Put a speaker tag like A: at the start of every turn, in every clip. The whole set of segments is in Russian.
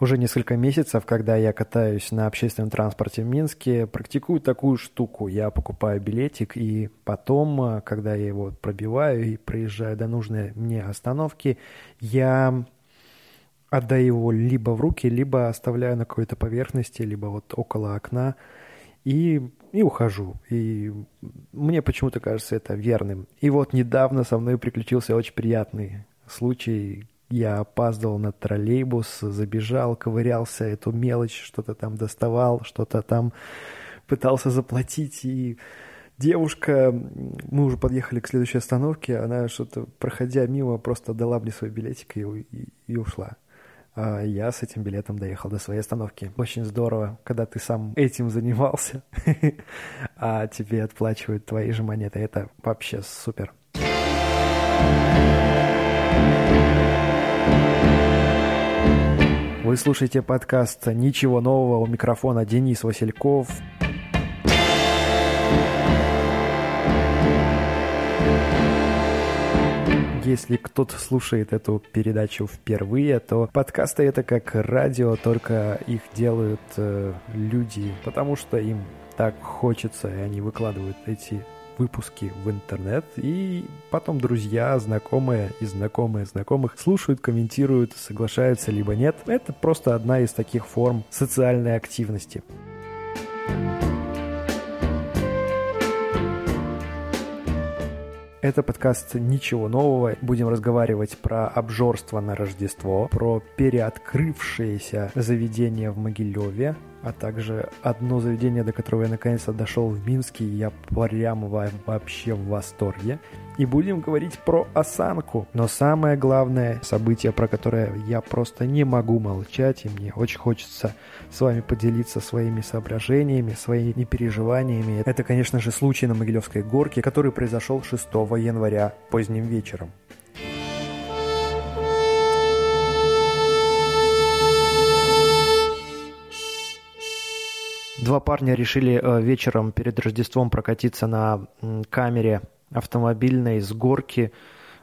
A: уже несколько месяцев, когда я катаюсь на общественном транспорте в Минске, практикую такую штуку. Я покупаю билетик, и потом, э, когда я его пробиваю и проезжаю до нужной мне остановки, я отдаю его либо в руки, либо оставляю на какой-то поверхности, либо вот около окна, и, и ухожу. И мне почему-то кажется это верным. И вот недавно со мной приключился очень приятный случай. Я опаздывал на троллейбус, забежал, ковырялся, эту мелочь, что-то там доставал, что-то там пытался заплатить, и девушка, мы уже подъехали к следующей остановке, она что-то, проходя мимо, просто дала мне свой билетик и, и, и ушла. А я с этим билетом доехал до своей остановки. Очень здорово, когда ты сам этим занимался, а тебе отплачивают твои же монеты. Это вообще супер. Вы слушаете подкаст «Ничего нового» у микрофона Денис Васильков. Если кто-то слушает эту передачу впервые, то подкасты это как радио, только их делают э, люди, потому что им так хочется, и они выкладывают эти выпуски в интернет, и потом друзья, знакомые и знакомые знакомых слушают, комментируют, соглашаются либо нет. Это просто одна из таких форм социальной активности. Это подкаст «Ничего нового». Будем разговаривать про обжорство на Рождество, про переоткрывшееся заведение в Могилеве, а также одно заведение, до которого я наконец-то дошел в Минске, и я прямо вообще в восторге. И будем говорить про осанку. Но самое главное событие, про которое я просто не могу молчать, и мне очень хочется с вами поделиться своими соображениями, своими переживаниями. Это, конечно же, случай на Могилевской горке, который произошел 6 января поздним вечером. Два парня решили э, вечером перед Рождеством прокатиться на камере автомобильной с горки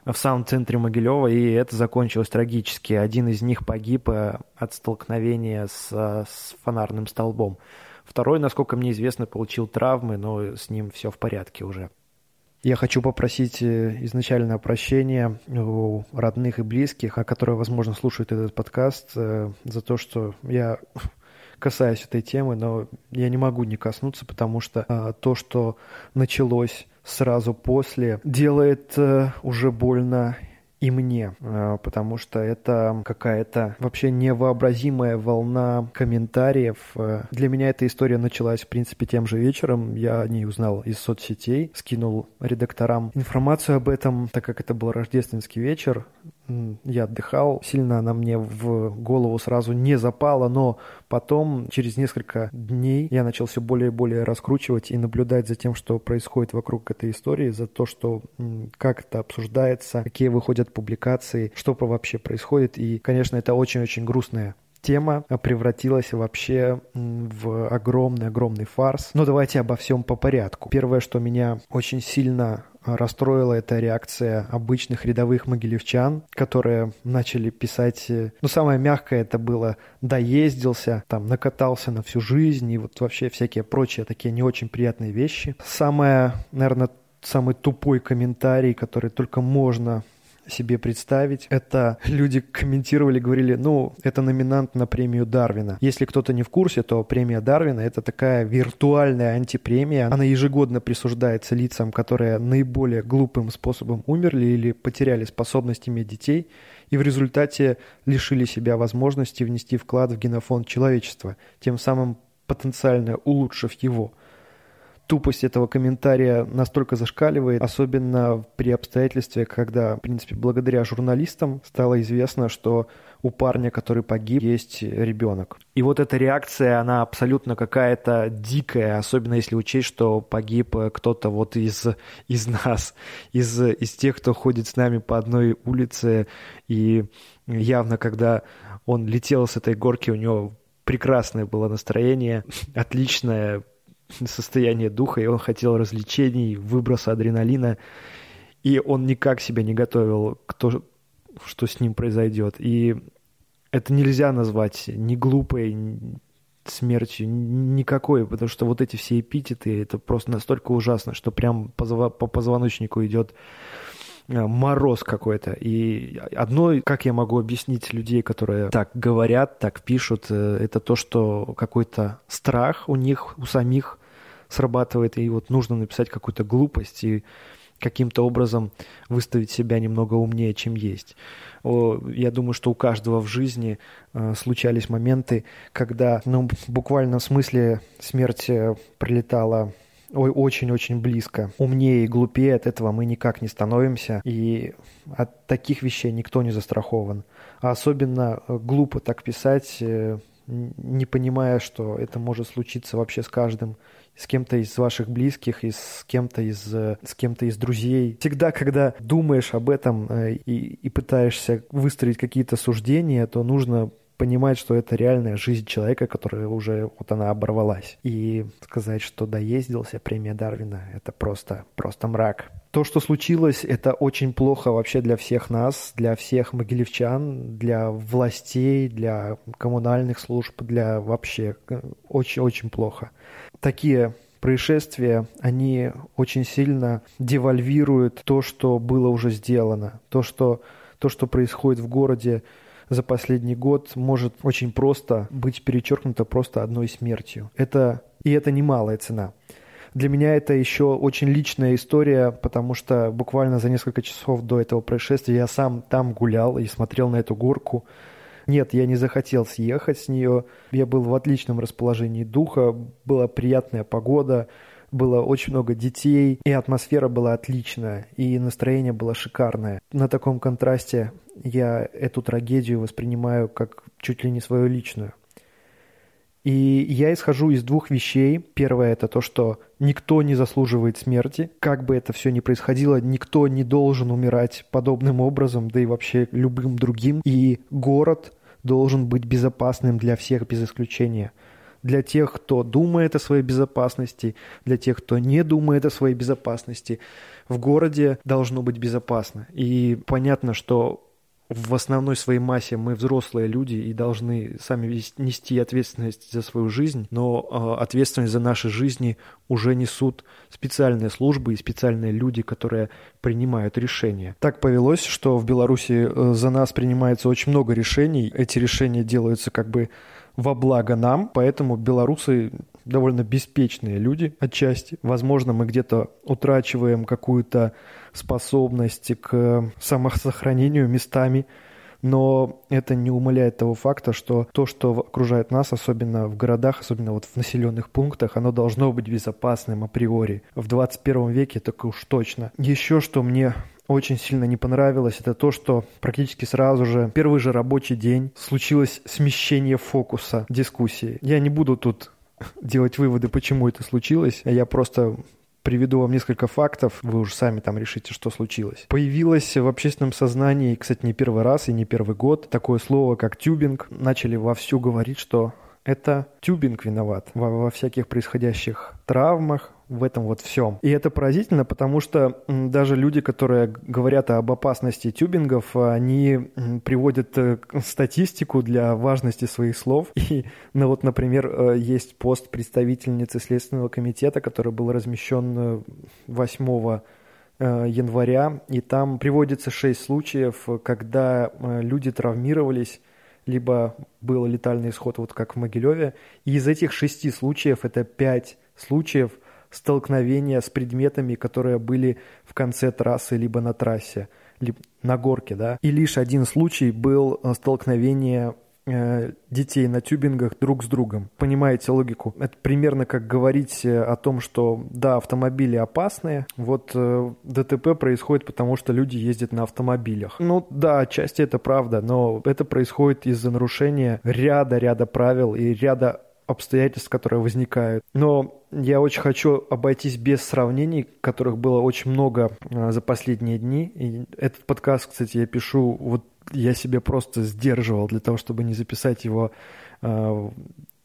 A: в самом центре Могилева, и это закончилось трагически. Один из них погиб э, от столкновения с, э, с фонарным столбом. Второй, насколько мне известно, получил травмы, но с ним все в порядке уже. Я хочу попросить изначально прощения у родных и близких, которые, возможно, слушают этот подкаст, за то, что я касаюсь этой темы, но я не могу не коснуться, потому что а, то, что началось сразу после, делает а, уже больно и мне, а, потому что это какая-то вообще невообразимая волна комментариев. А, для меня эта история началась, в принципе, тем же вечером. Я о ней узнал из соцсетей, скинул редакторам информацию об этом, так как это был рождественский вечер я отдыхал, сильно она мне в голову сразу не запала, но потом, через несколько дней, я начал все более и более раскручивать и наблюдать за тем, что происходит вокруг этой истории, за то, что как это обсуждается, какие выходят публикации, что вообще происходит. И, конечно, это очень-очень грустная тема превратилась вообще в огромный-огромный фарс. Но давайте обо всем по порядку. Первое, что меня очень сильно расстроила эта реакция обычных рядовых могилевчан, которые начали писать... Э, ну, самое мягкое это было «доездился», там, «накатался на всю жизнь» и вот вообще всякие прочие такие не очень приятные вещи. Самое, наверное, самый тупой комментарий, который только можно себе представить. Это люди комментировали, говорили, ну, это номинант на премию Дарвина. Если кто-то не в курсе, то премия Дарвина — это такая виртуальная антипремия. Она ежегодно присуждается лицам, которые наиболее глупым способом умерли или потеряли способность иметь детей и в результате лишили себя возможности внести вклад в генофонд человечества, тем самым потенциально улучшив его – тупость этого комментария настолько зашкаливает, особенно при обстоятельстве, когда, в принципе, благодаря журналистам стало известно, что у парня, который погиб, есть ребенок. И вот эта реакция, она абсолютно какая-то дикая, особенно если учесть, что погиб кто-то вот из, из нас, из, из тех, кто ходит с нами по одной улице, и явно, когда он летел с этой горки, у него прекрасное было настроение, отличное, состояние духа, и он хотел развлечений, выброса адреналина, и он никак себя не готовил к тому, что с ним произойдет. И это нельзя назвать ни глупой смертью, никакой, потому что вот эти все эпитеты, это просто настолько ужасно, что прям по, по позвоночнику идет мороз какой-то. И одно, как я могу объяснить людей, которые так говорят, так пишут, э, это то, что какой-то страх у них, у самих срабатывает, и вот нужно написать какую-то глупость и каким-то образом выставить себя немного умнее, чем есть. Я думаю, что у каждого в жизни э, случались моменты, когда, ну, буквально в смысле смерть прилетала ой, очень-очень близко. Умнее и глупее от этого мы никак не становимся, и от таких вещей никто не застрахован. А особенно э, глупо так писать, э, не понимая, что это может случиться вообще с каждым, с кем-то из ваших близких, и с кем-то из, э, с кем-то из друзей. Всегда, когда думаешь об этом и, и пытаешься выстроить какие-то суждения, то нужно понимать, что это реальная жизнь человека, которая уже вот она оборвалась. И сказать, что доездился премия Дарвина, это просто, просто мрак. То, что случилось, это очень плохо вообще для всех нас, для всех могилевчан, для властей, для коммунальных служб, для вообще очень-очень плохо. Такие происшествия, они очень сильно девальвируют то, что было уже сделано, то, что, то, что происходит в городе, за последний год может очень просто быть перечеркнуто просто одной смертью. Это, и это немалая цена. Для меня это еще очень личная история, потому что буквально за несколько часов до этого происшествия я сам там гулял и смотрел на эту горку. Нет, я не захотел съехать с нее. Я был в отличном расположении духа, была приятная погода, было очень много детей, и атмосфера была отличная, и настроение было шикарное. На таком контрасте я эту трагедию воспринимаю как чуть ли не свою личную. И я исхожу из двух вещей. Первое это то, что никто не заслуживает смерти. Как бы это все ни происходило, никто не должен умирать подобным образом, да и вообще любым другим. И город должен быть безопасным для всех без исключения для тех, кто думает о своей безопасности, для тех, кто не думает о своей безопасности. В городе должно быть безопасно. И понятно, что в основной своей массе мы взрослые люди и должны сами нести ответственность за свою жизнь, но э, ответственность за наши жизни уже несут специальные службы и специальные люди, которые принимают решения. Так повелось, что в Беларуси э, за нас принимается очень много решений. Эти решения делаются как бы во благо нам, поэтому белорусы довольно беспечные люди отчасти. Возможно, мы где-то утрачиваем какую-то способность к самосохранению местами, но это не умаляет того факта, что то, что окружает нас, особенно в городах, особенно вот в населенных пунктах, оно должно быть безопасным априори. В 21 веке так уж точно. Еще что мне очень сильно не понравилось, это то, что практически сразу же, первый же рабочий день, случилось смещение фокуса дискуссии. Я не буду тут делать выводы, почему это случилось, а я просто приведу вам несколько фактов, вы уже сами там решите, что случилось. Появилось в общественном сознании, кстати, не первый раз и не первый год, такое слово, как тюбинг. Начали вовсю говорить, что это тюбинг виноват во, во всяких происходящих травмах, в этом вот всем. И это поразительно, потому что даже люди, которые говорят об опасности тюбингов, они приводят э, статистику для важности своих слов. И, ну вот, например, э, есть пост представительницы Следственного комитета, который был размещен 8 э, января, и там приводится 6 случаев, когда люди травмировались либо был летальный исход, вот как в Могилеве. И из этих шести случаев это пять случаев – столкновения с предметами, которые были в конце трассы либо на трассе, либо на горке, да. И лишь один случай был э, столкновение э, детей на тюбингах друг с другом. Понимаете логику? Это примерно как говорить э, о том, что да, автомобили опасные, вот ДТП происходит потому, что люди ездят на автомобилях. Ну да, отчасти это правда, но это происходит из-за нарушения ряда-ряда правил и ряда обстоятельств, которые возникают. Но я очень хочу обойтись без сравнений, которых было очень много а, за последние дни. И этот подкаст, кстати, я пишу, вот я себе просто сдерживал для того, чтобы не записать его 9,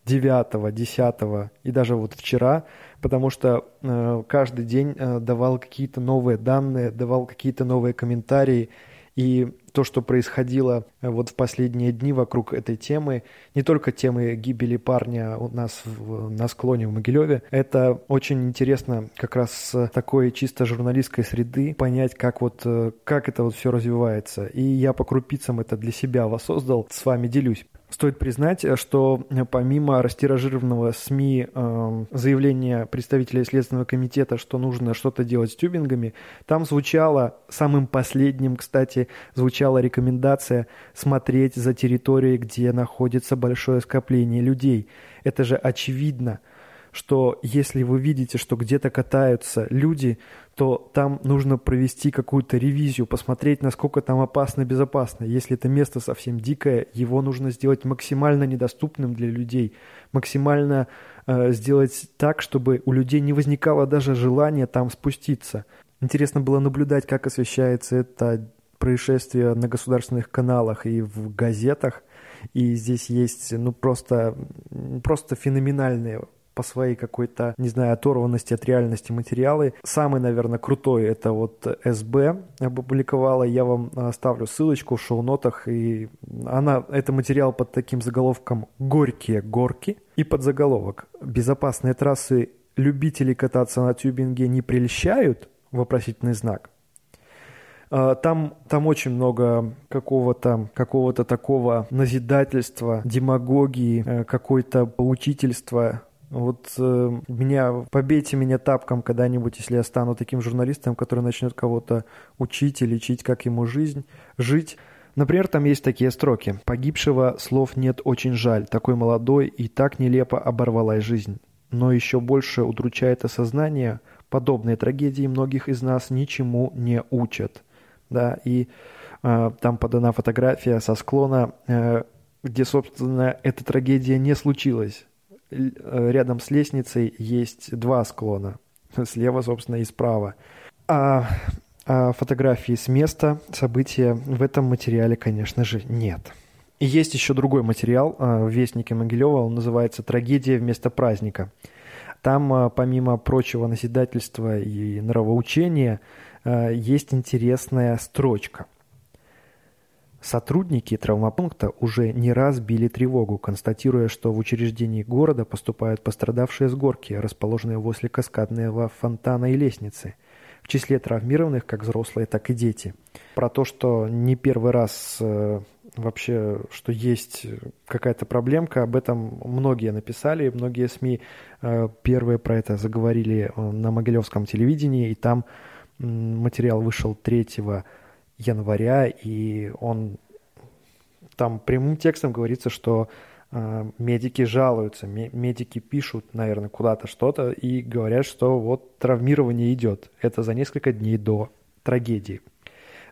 A: а, 10 и даже вот вчера, потому что а, каждый день давал какие-то новые данные, давал какие-то новые комментарии, и то, что происходило э, вот в последние дни вокруг этой темы, не только темы гибели парня у нас в, на склоне в Могилеве, это очень интересно как раз с такой чисто журналистской среды понять, как вот, э, как это вот все развивается. И я по крупицам это для себя воссоздал, с вами делюсь. Стоит признать, что помимо растиражированного СМИ э, заявления представителя Следственного комитета, что нужно что-то делать с тюбингами, там звучало, самым последним, кстати, звучала рекомендация смотреть за территорией, где находится большое скопление людей. Это же очевидно – что если вы видите, что где-то катаются люди, то там нужно провести какую-то ревизию, посмотреть, насколько там опасно, безопасно. Если это место совсем дикое, его нужно сделать максимально недоступным для людей, максимально э, сделать так, чтобы у людей не возникало даже желания там спуститься. Интересно было наблюдать, как освещается это происшествие на государственных каналах и в газетах. И здесь есть ну, просто, просто феноменальные по своей какой-то, не знаю, оторванности от реальности материалы. Самый, наверное, крутой это вот СБ опубликовала. Я вам оставлю ссылочку в шоу-нотах. И она, это материал под таким заголовком «Горькие горки» и под заголовок «Безопасные трассы любителей кататься на тюбинге не прельщают?» вопросительный знак. А, там, там очень много какого-то какого такого назидательства, демагогии, э, какой-то учительства вот э, меня, побейте меня тапком когда-нибудь, если я стану таким журналистом, который начнет кого-то учить и лечить, как ему жизнь, жить. Например, там есть такие строки. «Погибшего слов нет, очень жаль. Такой молодой и так нелепо оборвалась жизнь. Но еще больше удручает осознание, подобные трагедии многих из нас ничему не учат». Да, и э, там подана фотография со склона, э, где, собственно, эта трагедия не случилась рядом с лестницей есть два склона. Слева, собственно, и справа. А, а фотографии с места события в этом материале, конечно же, нет. И есть еще другой материал а, в Вестнике Могилева, он называется «Трагедия вместо праздника». Там, а, помимо прочего назидательства и нравоучения, есть интересная строчка. Сотрудники травмопункта уже не раз били тревогу, констатируя, что в учреждении города поступают пострадавшие с горки, расположенные возле каскадного фонтана и лестницы. В числе травмированных как взрослые, так и дети. Про то, что не первый раз э, вообще, что есть какая-то проблемка, об этом многие написали, многие СМИ э, первые про это заговорили э, на Могилевском телевидении, и там материал вышел 3 января, и он там прямым текстом говорится, что э, медики жалуются, медики пишут, наверное, куда-то что-то и говорят, что вот травмирование идет. Это за несколько дней до трагедии.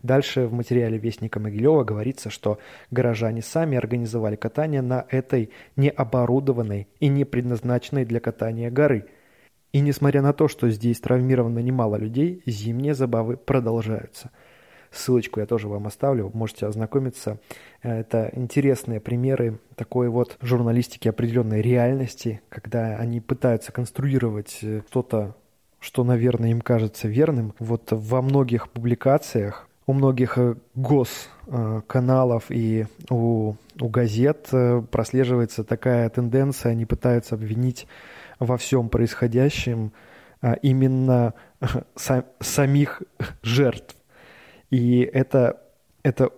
A: Дальше в материале Вестника Могилева говорится, что горожане сами организовали катание на этой необорудованной и не предназначенной для катания горы. И несмотря на то, что здесь травмировано немало людей, зимние забавы продолжаются – Ссылочку я тоже вам оставлю, можете ознакомиться. Это интересные примеры такой вот журналистики определенной реальности, когда они пытаются конструировать э, что-то, что, наверное, им кажется верным. Вот во многих публикациях у многих э, госканалов и у, у газет э, прослеживается такая тенденция, они пытаются обвинить во всем происходящем именно самих жертв и это, это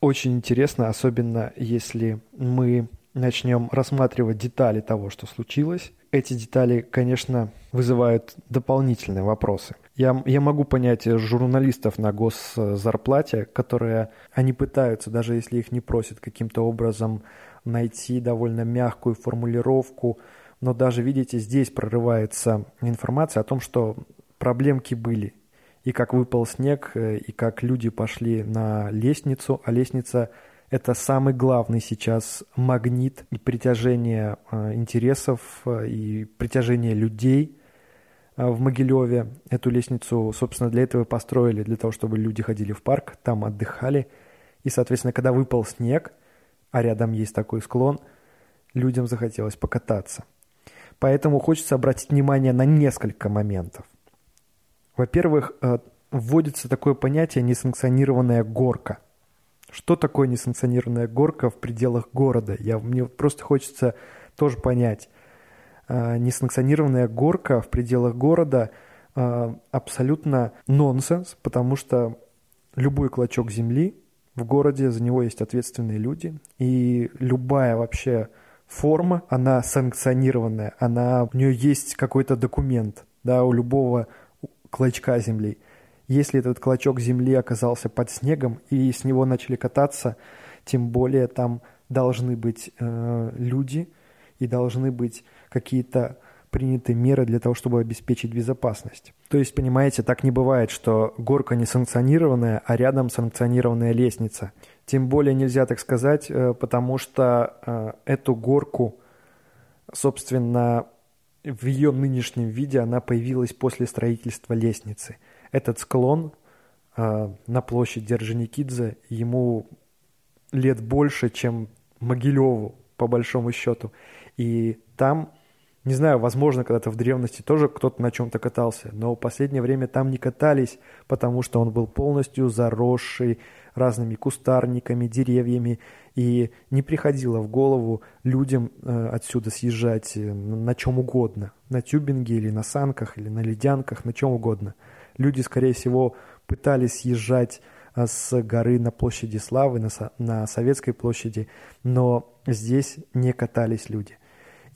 A: очень интересно, особенно если мы начнем рассматривать детали того, что случилось. Эти детали, конечно, вызывают дополнительные вопросы. Я, я могу понять журналистов на госзарплате, которые, они пытаются, даже если их не просят каким-то образом найти довольно мягкую формулировку, но даже, видите, здесь прорывается информация о том, что проблемки были, и как выпал снег, э, и как люди пошли на лестницу, а лестница – это самый главный сейчас магнит и притяжение э, интересов э, и притяжение людей в Могилеве. Эту лестницу, собственно, для этого построили, для того, чтобы люди ходили в парк, там отдыхали. И, соответственно, когда выпал снег, а рядом есть такой склон, людям захотелось покататься. Поэтому хочется обратить внимание на несколько моментов. Во-первых, э, вводится такое понятие несанкционированная горка. что такое несанкционированная горка в пределах города. Я, мне просто хочется тоже понять. А, несанкционированная горка в пределах города а, абсолютно нонсенс, потому что любой клочок земли в городе, за него есть ответственные люди, и любая вообще форма, она санкционированная, она, у нее есть какой-то документ, да, у любого клочка земли. Если этот клочок земли оказался под снегом и с него начали кататься, тем более там должны быть э, люди и должны быть какие-то приняты меры для того, чтобы обеспечить безопасность. То есть, понимаете, так не бывает, что горка не санкционированная, а рядом санкционированная лестница. Тем более нельзя так сказать, э, потому что э, эту горку, собственно, в ее нынешнем виде она появилась после строительства лестницы. Этот склон э, на площади Орджоникидзе, ему лет больше, чем Могилеву, по большому счету. И там не знаю, возможно, когда-то в древности тоже кто-то на чем-то катался, но в последнее время там не катались, потому что он был полностью заросший разными кустарниками, деревьями, и не приходило в голову людям э, отсюда съезжать э, на чем угодно, на тюбинге или на санках, или на ледянках, на чем угодно. Люди, скорее всего, пытались съезжать э, с горы на площади Славы, на, на Советской площади, но здесь не катались люди –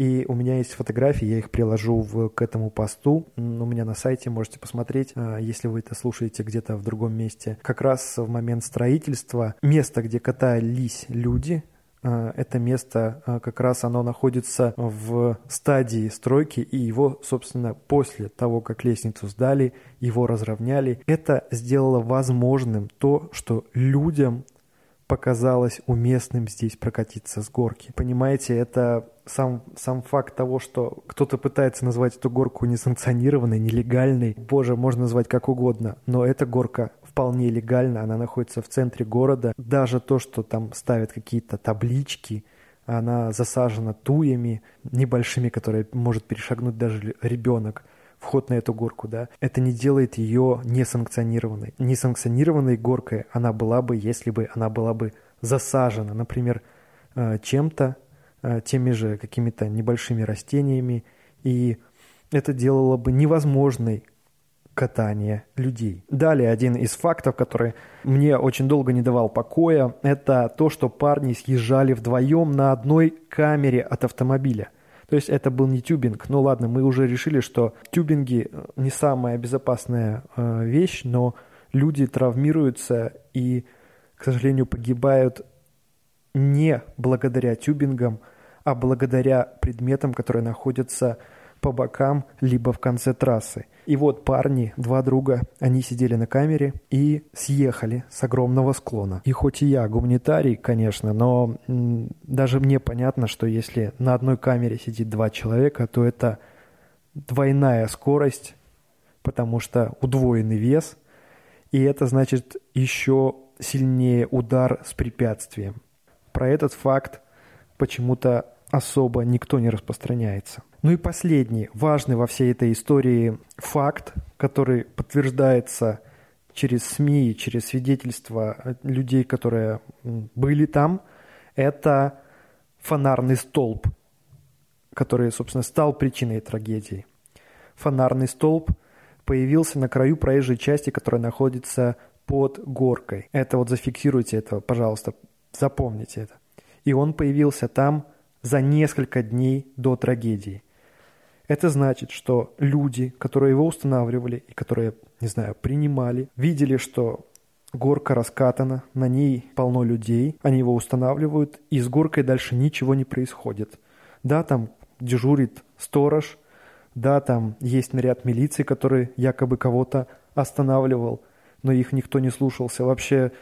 A: и у меня есть фотографии, я их приложу в, к этому посту. У меня на сайте можете посмотреть, а, если вы это слушаете где-то в другом месте. Как раз в момент строительства место, где катались люди, а, это место а, как раз оно находится в стадии стройки, и его, собственно, после того, как лестницу сдали, его разровняли, это сделало возможным то, что людям показалось уместным здесь прокатиться с горки. Понимаете, это сам, сам факт того, что кто-то пытается назвать эту горку несанкционированной, нелегальной, боже, можно назвать как угодно, но эта горка вполне легальна, она находится в центре города. Даже то, что там ставят какие-то таблички, она засажена туями небольшими, которые может перешагнуть даже ребенок вход на эту горку, да, это не делает ее несанкционированной. Несанкционированной горкой она была бы, если бы она была бы засажена, например, э, чем-то, э, теми же какими-то небольшими растениями, и это делало бы невозможной катание людей. Далее один из фактов, который мне очень долго не давал покоя, это то, что парни съезжали вдвоем на одной камере от автомобиля – то есть это был не тюбинг. Ну ладно, мы уже решили, что тюбинги э, не самая безопасная э, вещь, но люди травмируются и, к сожалению, погибают не благодаря тюбингам, а благодаря предметам, которые находятся по бокам, либо в конце трассы. И вот парни, два друга, они сидели на камере и съехали с огромного склона. И хоть и я гуманитарий, конечно, но даже мне понятно, что если на одной камере сидит два человека, то это двойная скорость, потому что удвоенный вес, и это значит еще сильнее удар с препятствием. Про этот факт почему-то особо никто не распространяется. Ну и последний, важный во всей этой истории факт, который подтверждается через СМИ, через свидетельства людей, которые были там, это фонарный столб, который, собственно, стал причиной трагедии. Фонарный столб появился на краю проезжей части, которая находится под горкой. Это вот зафиксируйте это, пожалуйста, запомните это. И он появился там за несколько дней до трагедии. Это значит, что люди, которые его устанавливали и которые, не знаю, принимали, видели, что горка раскатана, на ней полно людей, они его устанавливают, и с горкой дальше ничего не происходит. Да, там дежурит сторож, да, там есть наряд милиции, который якобы кого-то останавливал, но их никто не слушался. Вообще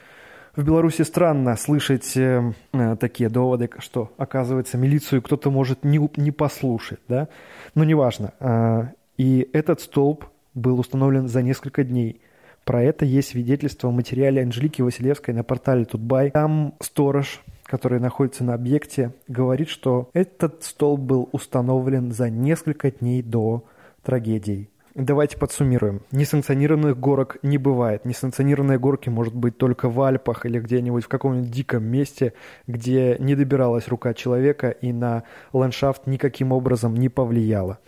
A: в Беларуси странно слышать э, э, такие доводы, что, оказывается, милицию кто-то может не, не послушать, да? Но неважно. Э, и этот столб был установлен за несколько дней. Про это есть свидетельство в материале Анжелики Василевской на портале Тутбай. Там сторож, который находится на объекте, говорит, что этот столб был установлен за несколько дней до трагедии. Давайте подсуммируем. Несанкционированных горок не бывает. Несанкционированные горки может быть только в Альпах или где-нибудь в каком-нибудь диком месте, где не добиралась рука человека и на ландшафт никаким образом не повлияла.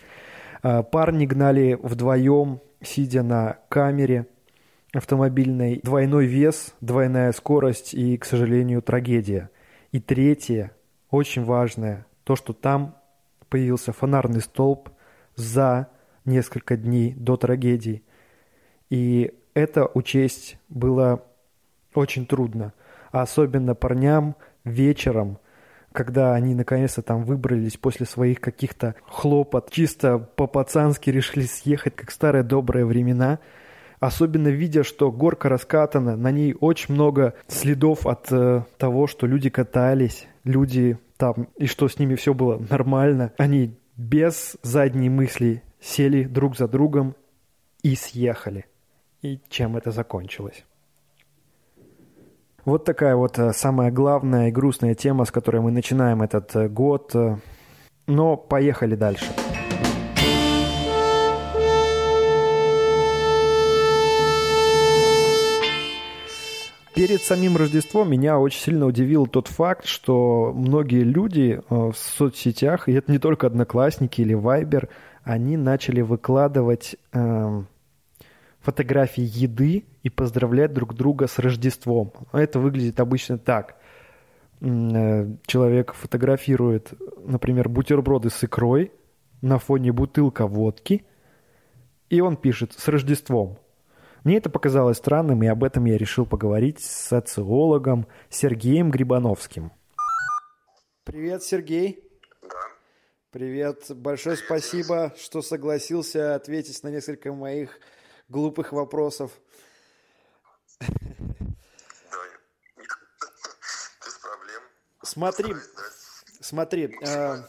A: А, парни гнали вдвоем, сидя на камере автомобильной. Двойной вес, двойная скорость и, к сожалению, трагедия. И третье, очень важное, то, что там появился фонарный столб за несколько дней до трагедии. И это учесть было очень трудно. Особенно парням вечером, когда они наконец-то там выбрались после своих каких-то хлопот, чисто по-пацански решили съехать, как старые добрые времена, особенно видя, что горка раскатана, на ней очень много следов от э, того, что люди катались, люди там, и что с ними все было нормально. Они без задней мысли сели друг за другом и съехали. И чем это закончилось? Вот такая вот э, самая главная и грустная тема, с которой мы начинаем этот э, год. Но поехали дальше. Перед самим Рождеством меня очень сильно удивил тот факт, что многие люди э, в соцсетях, и это не только Одноклассники или Вайбер, они начали выкладывать э, фотографии еды и поздравлять друг друга с Рождеством. Это выглядит обычно так. Э, человек фотографирует, например, бутерброды с икрой на фоне бутылка водки, и он пишет «с Рождеством». Мне это показалось странным, и об этом я решил поговорить с социологом Сергеем Грибановским. Привет, Сергей. Привет. Большое спасибо, что согласился ответить на несколько моих глупых вопросов.
B: Без проблем.
A: Смотри, смотри. А,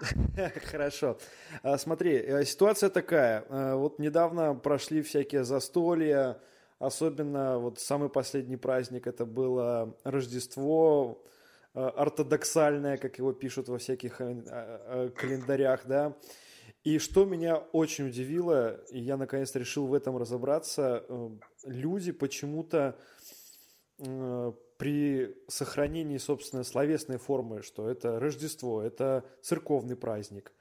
A: хорошо. А, смотри, э, ситуация такая. Вот недавно прошли всякие застолья, особенно вот самый последний праздник, это было Рождество, Э, ортодоксальное, как его пишут во всяких э, э, календарях, да. И что меня очень удивило, и я наконец-то решил в этом разобраться, люди почему-то при сохранении, собственно, словесной формы, что это Рождество, это церковный праздник,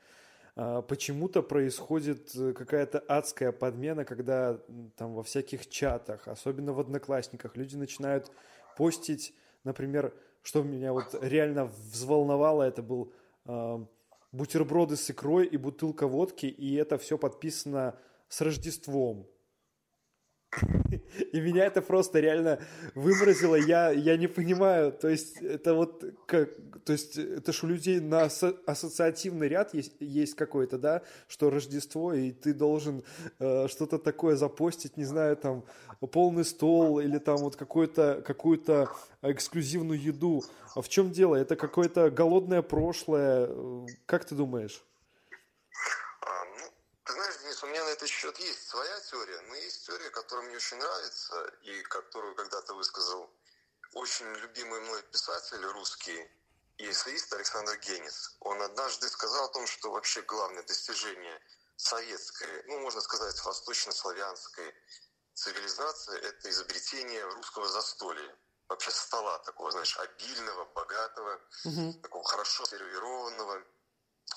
A: почему-то происходит какая-то адская подмена, когда там во всяких чатах, особенно в Одноклассниках, люди начинают постить, например, что меня вот реально взволновало, это был э, бутерброды с икрой и бутылка водки, и это все подписано с Рождеством. И меня это просто реально выморозило. Я, я не понимаю. То есть, это вот как. То есть, это ж у людей на ассоциативный ряд есть, есть какой-то, да, что Рождество, и ты должен э, что-то такое запостить, не знаю, там, полный стол или там вот какую-то какую-то эксклюзивную еду. А в чем дело? Это какое-то голодное прошлое. Как ты думаешь?
B: у меня на этот счет есть своя теория, но есть теория, которая мне очень нравится и которую когда-то высказал очень любимый мной писатель русский и эссеист Александр Генис. Он однажды сказал о том, что вообще главное достижение советской, ну, можно сказать, восточнославянской цивилизации – это изобретение русского застолья. Вообще стола такого, знаешь, обильного, богатого, угу. такого хорошо сервированного –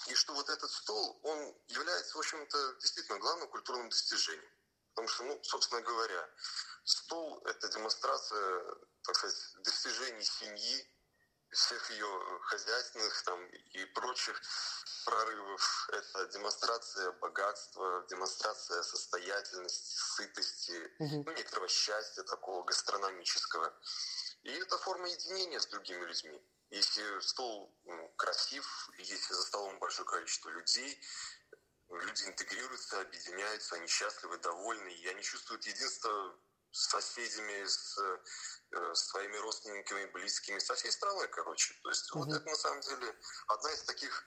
B: и что вот этот стол, он является, в общем-то, действительно главным культурным достижением. Потому что, ну, собственно говоря, стол – это демонстрация, так сказать, достижений семьи, всех ее хозяйственных там, и прочих прорывов. Это демонстрация богатства, демонстрация состоятельности, сытости, угу. ну, некоторого счастья такого гастрономического. И это форма единения с другими людьми. Если стол ну, красив, если за столом большое количество людей, люди интегрируются, объединяются, они счастливы, довольны, и они чувствуют единство с соседями, с, э, с своими родственниками, близкими, со всей страной, короче. То есть угу. вот это на самом деле одна из таких,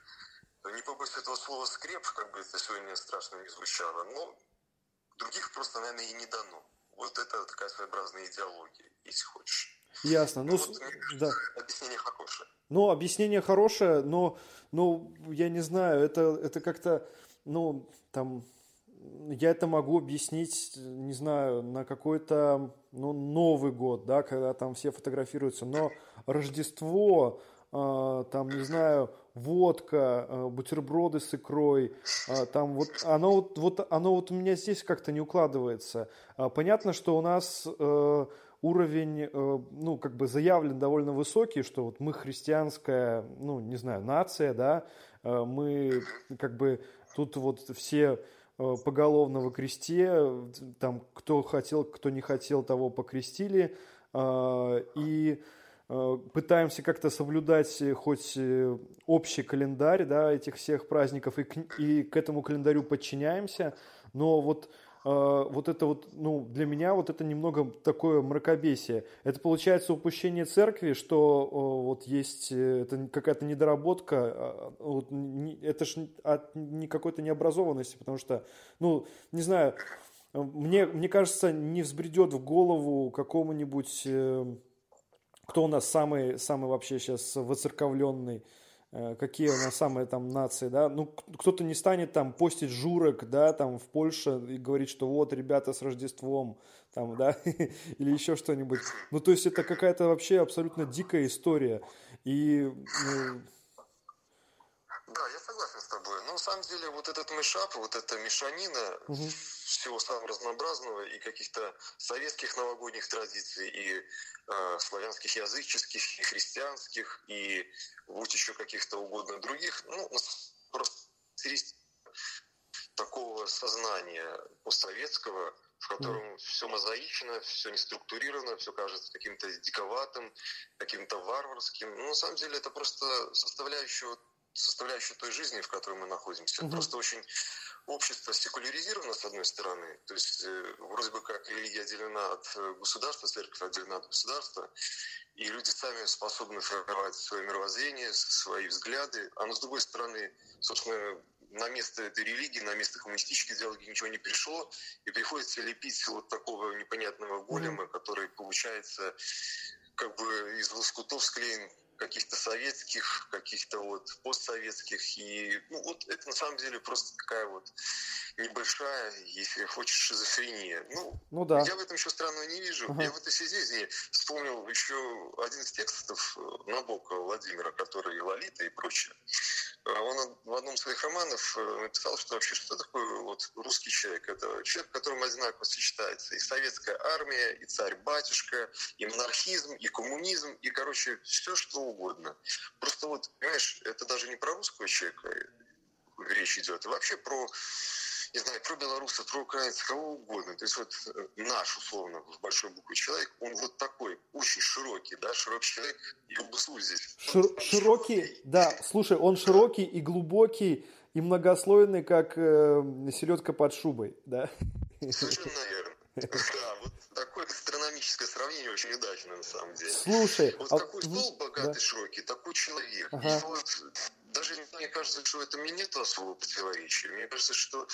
B: не побоюсь этого слова, скреп, как бы это сегодня страшно не звучало, но других просто, наверное, и не дано. Вот это такая своеобразная идеология, если хочешь.
A: Ясно. Ну,
B: ну вот, да. Объяснение хорошее.
A: Ну, объяснение хорошее, но, ну, я не знаю, это, это как-то, ну, там, я это могу объяснить, не знаю, на какой-то ну, Новый год, да, когда там все фотографируются, но Рождество, э, там, не знаю, водка, э, бутерброды с икрой, э, там вот оно вот, вот оно вот у меня здесь как-то не укладывается. Понятно, что у нас э, уровень, э, ну, как бы заявлен довольно высокий, что вот мы христианская, ну, не знаю, нация, да, э, мы как бы тут вот все поголовно во кресте, там кто хотел, кто не хотел, того покрестили, и пытаемся как-то соблюдать хоть общий календарь да, этих всех праздников и к, и к этому календарю подчиняемся, но вот а, вот это вот, ну, для меня вот это немного такое мракобесие. Это получается упущение церкви, что вот есть э, это какая-то недоработка, а, вот, это ж от не какой-то необразованности, потому что, ну, не знаю, мне, мне кажется, не взбредет в голову какому-нибудь, э, кто у нас самый, самый вообще сейчас воцерковленный, какие у нас самые там нации, да, ну, кто-то не станет там постить журок, да, там в Польше и говорить, что вот, ребята, с Рождеством, там, да, или еще что-нибудь. Ну, то есть это какая-то вообще абсолютно дикая история. И, ну...
B: Да, я согласен с тобой. Но на самом деле вот этот мешап, вот эта мешанина угу. Всего самого разнообразного и каких-то советских новогодних традиций, и э, славянских языческих, и христианских, и будь еще каких-то угодно других, ну, просто такого сознания постсоветского, в котором mm. все мозаично, все не структурировано, все кажется каким-то диковатым, каким-то варварским. Ну, на самом деле это просто составляющая, составляющая той жизни, в которой мы находимся. Mm-hmm. Просто очень общество секуляризировано, с одной стороны, то есть э, вроде бы как религия отделена от э, государства, церковь отделена от государства, и люди сами способны формировать свое мировоззрение, свои взгляды, а с другой стороны, собственно, на место этой религии, на место коммунистической идеологии ничего не пришло, и приходится лепить вот такого непонятного голема, который получается как бы из лоскутов склеен каких-то советских, каких-то вот постсоветских. И ну, вот это на самом деле просто такая вот небольшая, если хочешь, шизофрения. Ну, ну да. я в этом еще странного не вижу. Ага. Я в этой связи вспомнил еще один из текстов э, Набокова Владимира, который «Лолита» и прочее. А он в одном из своих романов э, написал, что вообще что такое вот русский человек? Это человек, в котором одинаково сочетается и советская армия, и царь-батюшка, и монархизм, и коммунизм, и, короче, все что угодно. Просто вот, понимаешь, это даже не про русского человека речь идет, а вообще про не знаю, про белорусов, про украинцев, кого угодно. То есть вот э, наш, условно, в большой букве человек, он вот такой, очень широкий, да, широкий человек, и УБСУ здесь.
A: Шир, широкий, широкий, да, слушай, он широкий и глубокий, и многослойный, как э, селедка под шубой, да?
B: Совершенно верно. Да, вот такое астрономическое сравнение очень удачно на самом деле.
A: Слушай,
B: вот а... какой стол богатый, да. широкий, такой человек. Ага. И вот даже мне кажется, что в этом и нет особого противоречия. Мне кажется, что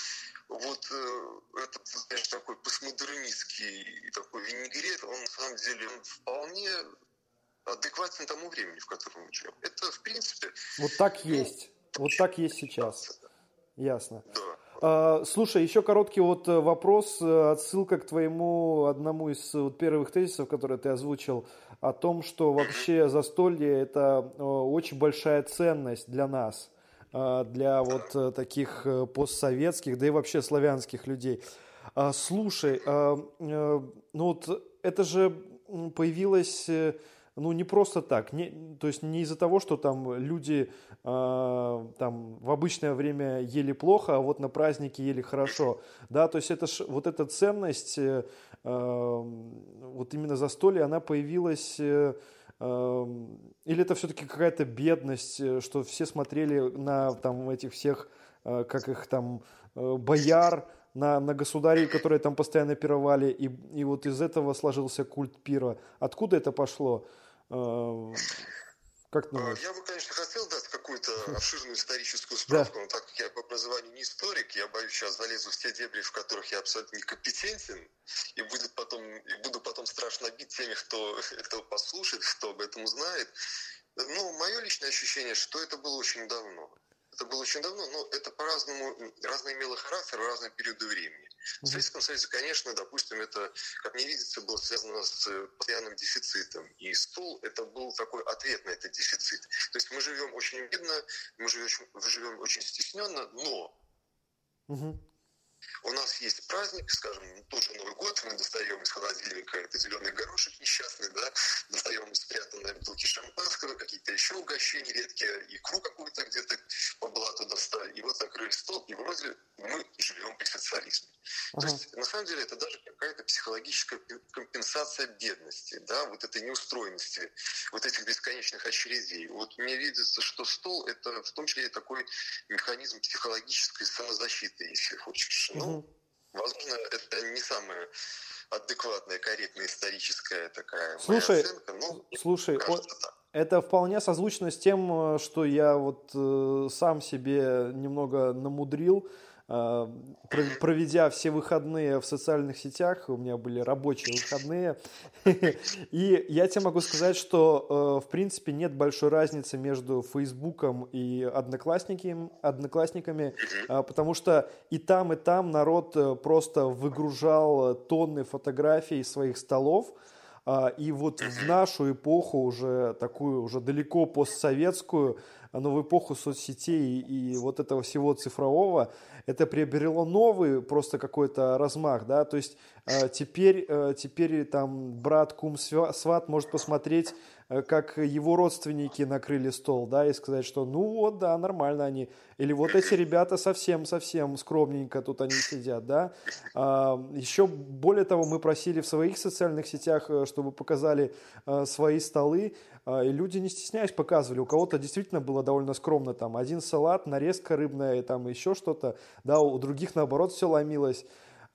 B: вот э, этот, знаешь, такой постмодернистский такой винегрет, он на самом деле он вполне адекватен тому времени, в котором мы живем. Это, в принципе...
A: Вот так ну, есть. Вот так есть сейчас. Ясно. Да. А, слушай, еще короткий вот э, вопрос, э, отсылка к твоему одному из вот первых тезисов, который ты озвучил, о том, что вообще застолье это э, очень большая ценность для нас, для вот таких постсоветских, да и вообще славянских людей. А, слушай, ну вот это же появилось ну, не просто так. Не, то есть не из-за того, что там люди э, там в обычное время ели плохо, а вот на празднике ели хорошо. Да, то есть это ж, вот эта ценность, э, вот именно застолье, она появилась... Э, или это все-таки какая-то бедность, э, что все смотрели на там этих всех, э, как их там, э, бояр, на, на государей, которые там постоянно пировали, и, и вот из этого сложился культ пира. Откуда это пошло? Э,
B: как ты думаешь? Я бы, конечно, хотел дать какую-то обширную историческую справку, но так как я по образованию не историк, я боюсь, сейчас залезу в те дебри, в которых я абсолютно некомпетентен, и, будет потом, и буду потом страшно бить теми, кто этого послушает, кто об этом узнает. Но мое личное ощущение, что это было очень давно. это было очень давно, но это по-разному, разно имело характер в разные периоды времени. В Советском Союзе, конечно, допустим, это, как мне видится, было связано с постоянным дефицитом. И стол – это был такой ответ на этот дефицит. То есть мы живем очень бедно, мы живем, живем очень стесненно, но угу. У нас есть праздник, скажем, тоже Новый год, мы достаем из холодильника это зеленый горошек несчастный, да, достаем спрятанные бутылки шампанского, какие-то еще угощения редкие, икру какую-то где-то по блату достали, и вот накрыли стол, и вроде мы живем при социализме. То есть, на самом деле, это даже какая-то психологическая компенсация бедности, да, вот этой неустроенности, вот этих бесконечных очередей. Вот мне видится, что стол – это в том числе такой механизм психологической самозащиты, если хочешь. Угу. Ну, возможно, это не самая адекватная, корректная историческая такая
A: слушай, оценка, но слушай, кажется, так. Это вполне созвучно с тем, э, что я вот э, сам себе немного намудрил, проведя все выходные в социальных сетях, у меня были рабочие выходные, и я тебе могу сказать, что в принципе нет большой разницы между Фейсбуком и одноклассниками, одноклассниками, потому что и там, и там народ просто выгружал тонны фотографий своих столов, а, и вот в нашу эпоху, уже такую, уже далеко постсоветскую, но в эпоху соцсетей и вот этого всего цифрового, это приобрело новый просто какой-то размах, да, то есть а, теперь, э, теперь там брат, кум, сват может посмотреть Э, как его родственники накрыли стол, да, и сказать, что ну вот, да, нормально они. Или вот эти ребята совсем-совсем скромненько тут они сидят, да. А, еще более того, мы просили в своих социальных сетях, э, чтобы показали свои столы, и люди, не стесняясь, показывали. У кого-то действительно было довольно скромно, там, один салат, нарезка рыбная, там, еще что-то, да, у других, наоборот, все ломилось.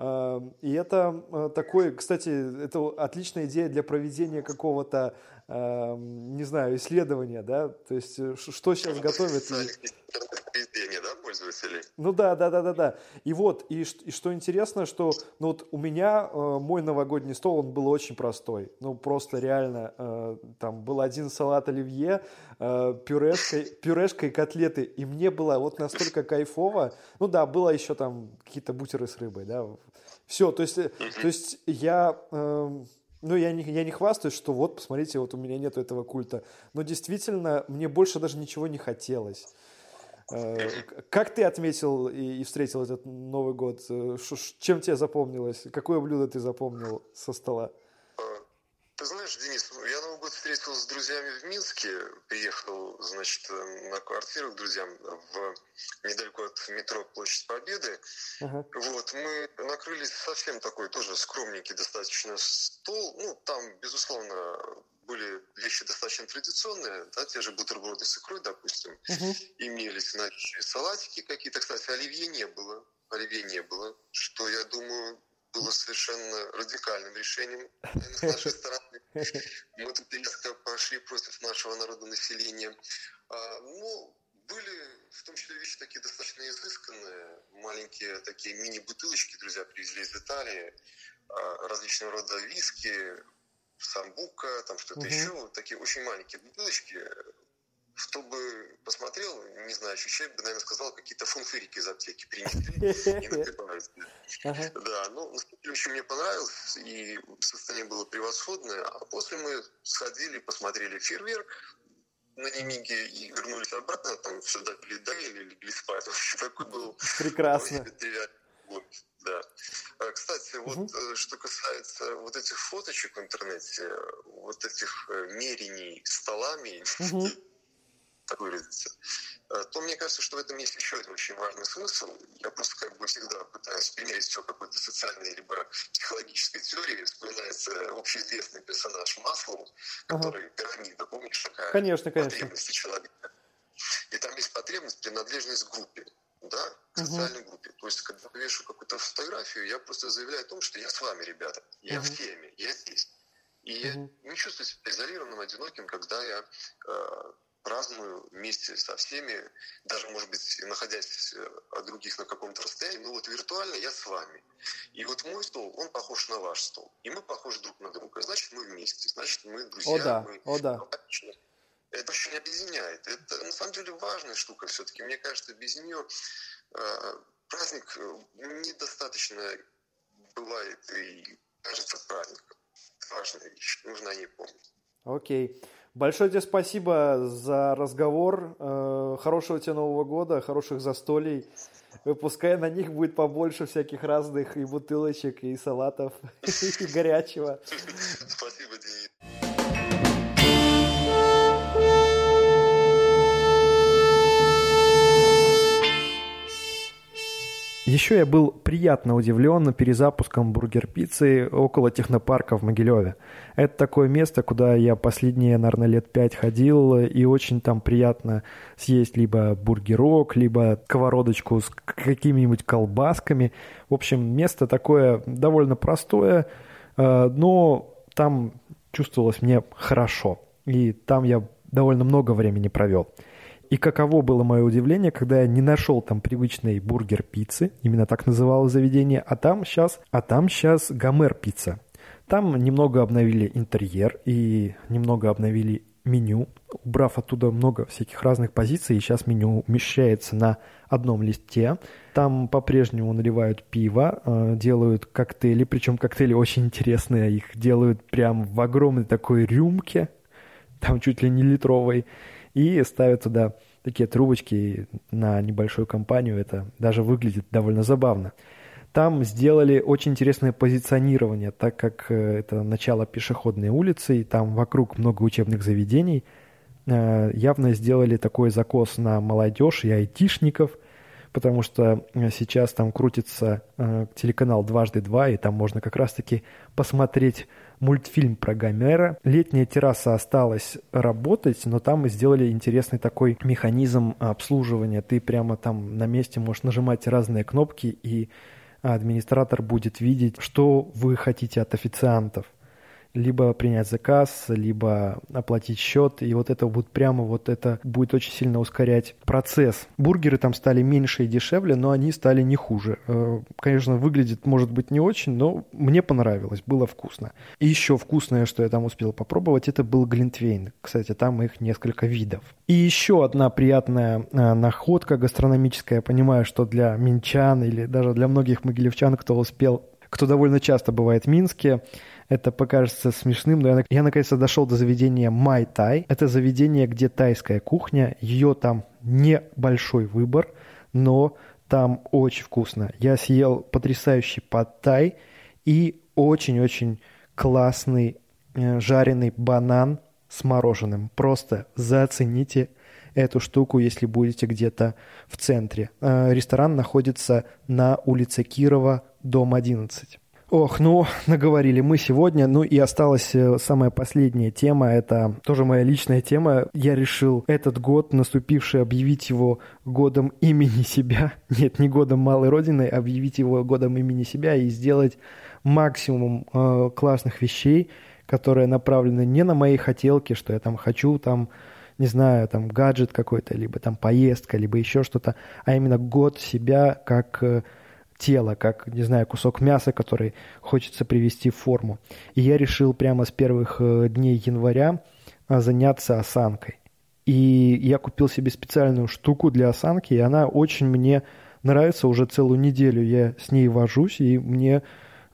A: И это такой, кстати, это отличная идея для проведения какого-то не знаю, исследования, да, то есть э, что сейчас готовят.
B: Пользователей?
A: Ну да, да, да, да, да. И вот, и, и что интересно, что ну вот у меня э, мой новогодний стол, он был очень простой. Ну просто реально, э, там был один салат оливье, э, пюрешкой, пюрешкой котлеты, и мне было вот настолько кайфово. Ну да, было еще там какие-то бутеры с рыбой, да. Все, то есть, э, то есть я... Э, ну, я не, я не хвастаюсь, что вот, посмотрите, вот у меня нет этого культа. Но действительно, мне больше даже ничего не хотелось. Э, как ты отметил и встретил этот Новый год? Э, чем тебе запомнилось? Какое блюдо ты запомнил со стола?
B: Ты знаешь, Денис, я Новый год встретил с друзьями в Минске, приехал, значит, на квартиру к друзьям в недалеко от метро Площадь Победы. Uh-huh. Вот, мы накрыли совсем такой тоже скромненький достаточно стол. Ну, там, безусловно, были вещи достаточно традиционные, да, те же бутерброды с икрой, допустим, uh-huh. имелись, значит, салатики какие-то. Кстати, оливье не было. Оливье не было, что, я думаю, было совершенно радикальным решением с нашей стороны. Мы тут резко пошли против нашего народонаселения. А, ну, были в том числе вещи такие достаточно изысканные, маленькие такие мини-бутылочки друзья привезли из Италии, а, различного рода виски, самбука, там что-то угу. еще, такие очень маленькие бутылочки, кто бы посмотрел, не знаю, человек бы, наверное, сказал, какие-то фунфырики из аптеки принесли и. Да, ну, очень мне понравилось, и состояние было превосходное. А после мы сходили, посмотрели фейерверк, на Немиге и вернулись обратно, там все допили, доели, легли спать. Такой был...
A: Прекрасно.
B: Да. А, кстати, вот угу. что касается вот этих фоточек в интернете, вот этих э, мерений столами, угу так выразиться, э, то мне кажется, что в этом есть еще один очень важный смысл. Я просто как бы всегда пытаюсь примерить все какой-то социальной либо психологической теории. Вспоминается общеизвестный персонаж Маслоу, который ага. пирамида, помнишь, такая
A: конечно, конечно.
B: потребности человека. И там есть потребность принадлежность группе да, к социальной угу. группе. То есть, когда я вешу какую-то фотографию, я просто заявляю о том, что я с вами, ребята, я угу. в теме, я здесь. И угу. я не чувствую себя изолированным, одиноким, когда я э, праздную вместе со всеми, даже, может быть, находясь э, от других на каком-то расстоянии, но вот виртуально я с вами. И вот мой стол, он похож на ваш стол. И мы похожи друг на друга. Значит, мы вместе, значит, мы друзья.
A: О, да.
B: Мы...
A: О, да.
B: Это очень объединяет. Это на самом деле важная штука все-таки. Мне кажется, без нее э, праздник э, недостаточно бывает и кажется праздником. Важная вещь. Нужно о ней помнить.
A: Окей. Большое тебе спасибо за разговор. Э, хорошего тебе Нового года, хороших застолий. Пускай на них будет побольше всяких разных и бутылочек, и салатов, и горячего.
B: Спасибо, Денис.
A: Еще я был приятно удивлен перезапуском бургер-пиццы около технопарка в Могилеве. Это такое место, куда я последние, наверное, лет пять ходил, и очень там приятно съесть либо бургерок, либо сковородочку с какими-нибудь колбасками. В общем, место такое довольно простое, э, но там чувствовалось мне хорошо. И там я довольно много времени провел. И каково было мое удивление, когда я не нашел там привычной бургер-пиццы, именно так называлось заведение, а там сейчас, а там сейчас гомер-пицца. Там немного обновили интерьер и немного обновили меню, убрав оттуда много всяких разных позиций, и сейчас меню умещается на одном листе. Там по-прежнему наливают пиво, э, делают коктейли, причем коктейли очень интересные, их делают прям в огромной такой рюмке, там чуть ли не литровой и ставят туда такие трубочки на небольшую компанию. Это даже выглядит довольно забавно. Там сделали очень интересное позиционирование, так как э, это начало пешеходной улицы, и там вокруг много учебных заведений. Э, явно сделали такой закос на молодежь и айтишников, потому что э, сейчас там крутится телеканал «Дважды два», и там можно как раз-таки посмотреть мультфильм про Гомера. Летняя терраса осталась работать, но там мы сделали интересный такой механизм обслуживания. Ты прямо там на месте можешь нажимать разные кнопки, и администратор будет видеть, что вы хотите от официантов либо принять заказ, либо оплатить счет. И вот это будет прямо вот это будет очень сильно ускорять процесс. Бургеры там стали меньше и дешевле, но они стали не хуже. Э, конечно, выглядит, может быть, не очень, но мне понравилось, было вкусно. И еще вкусное, что я там успел попробовать, это был глинтвейн. Кстати, там их несколько видов. И еще одна приятная э, находка гастрономическая. Я понимаю, что для минчан или даже для многих могилевчан, кто успел кто довольно часто бывает в Минске, это покажется смешным, но я, я наконец-то дошел до заведения Май Тай. Это заведение, где тайская кухня. Ее там небольшой выбор, но там очень вкусно. Я съел потрясающий пад тай и очень-очень классный э, жареный банан с мороженым. Просто зацените эту штуку, если будете где-то в центре. Э, ресторан находится на улице Кирова, дом 11. Ох, ну, наговорили мы сегодня. Ну и осталась э, самая последняя тема. Это тоже моя личная тема. Я решил этот год, наступивший, объявить его годом имени себя. Нет, не годом малой родины, объявить его годом имени себя и сделать максимум э, классных вещей, которые направлены не на мои хотелки, что я там хочу, там, не знаю, там гаджет какой-то, либо там поездка, либо еще что-то, а именно год себя как... Тело, как, не знаю, кусок мяса, который хочется привести в форму. И я решил прямо с первых э, дней января а, заняться осанкой. И я купил себе специальную штуку для осанки, и она очень мне нравится уже целую неделю. Я с ней вожусь, и мне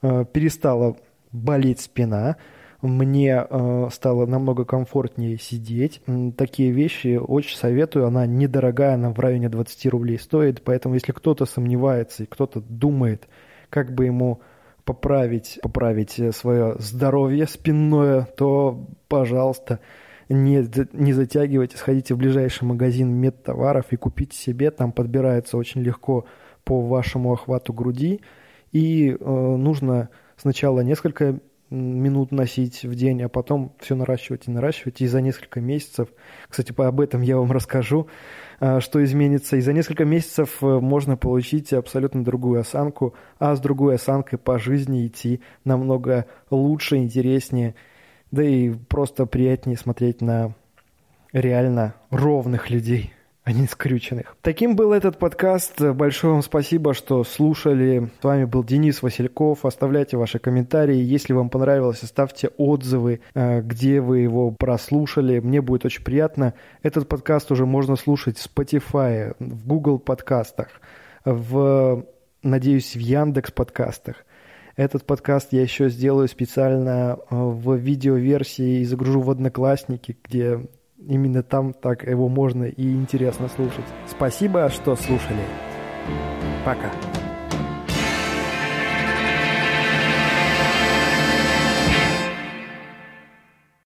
A: э, перестала болеть спина, мне э, стало намного комфортнее сидеть. Такие вещи очень советую. Она недорогая, она в районе 20 рублей стоит. Поэтому если кто-то сомневается и кто-то думает, как бы ему поправить, поправить свое здоровье спинное, то, пожалуйста, не, не затягивайте, сходите в ближайший магазин медтоваров и купите себе. Там подбирается очень легко по вашему охвату груди. И э, нужно сначала несколько минут носить в день, а потом все наращивать и наращивать. И за несколько месяцев, кстати, об этом я вам расскажу, а, что изменится. И за несколько месяцев э, можно получить абсолютно другую осанку, а с другой осанкой по жизни идти намного лучше, интереснее, да и просто приятнее смотреть на реально ровных людей. А не скрюченных. Таким был этот подкаст. Большое вам спасибо, что слушали. С вами был Денис Васильков. Оставляйте ваши комментарии. Если вам понравилось, оставьте отзывы, э, где вы его прослушали. Мне будет очень приятно. Этот подкаст уже можно слушать в Spotify, в Google подкастах, в, надеюсь, в Яндекс подкастах. Этот подкаст я еще сделаю специально э, в видеоверсии и загружу в Одноклассники, где именно там так его можно и интересно слушать. Спасибо, что слушали. Пока.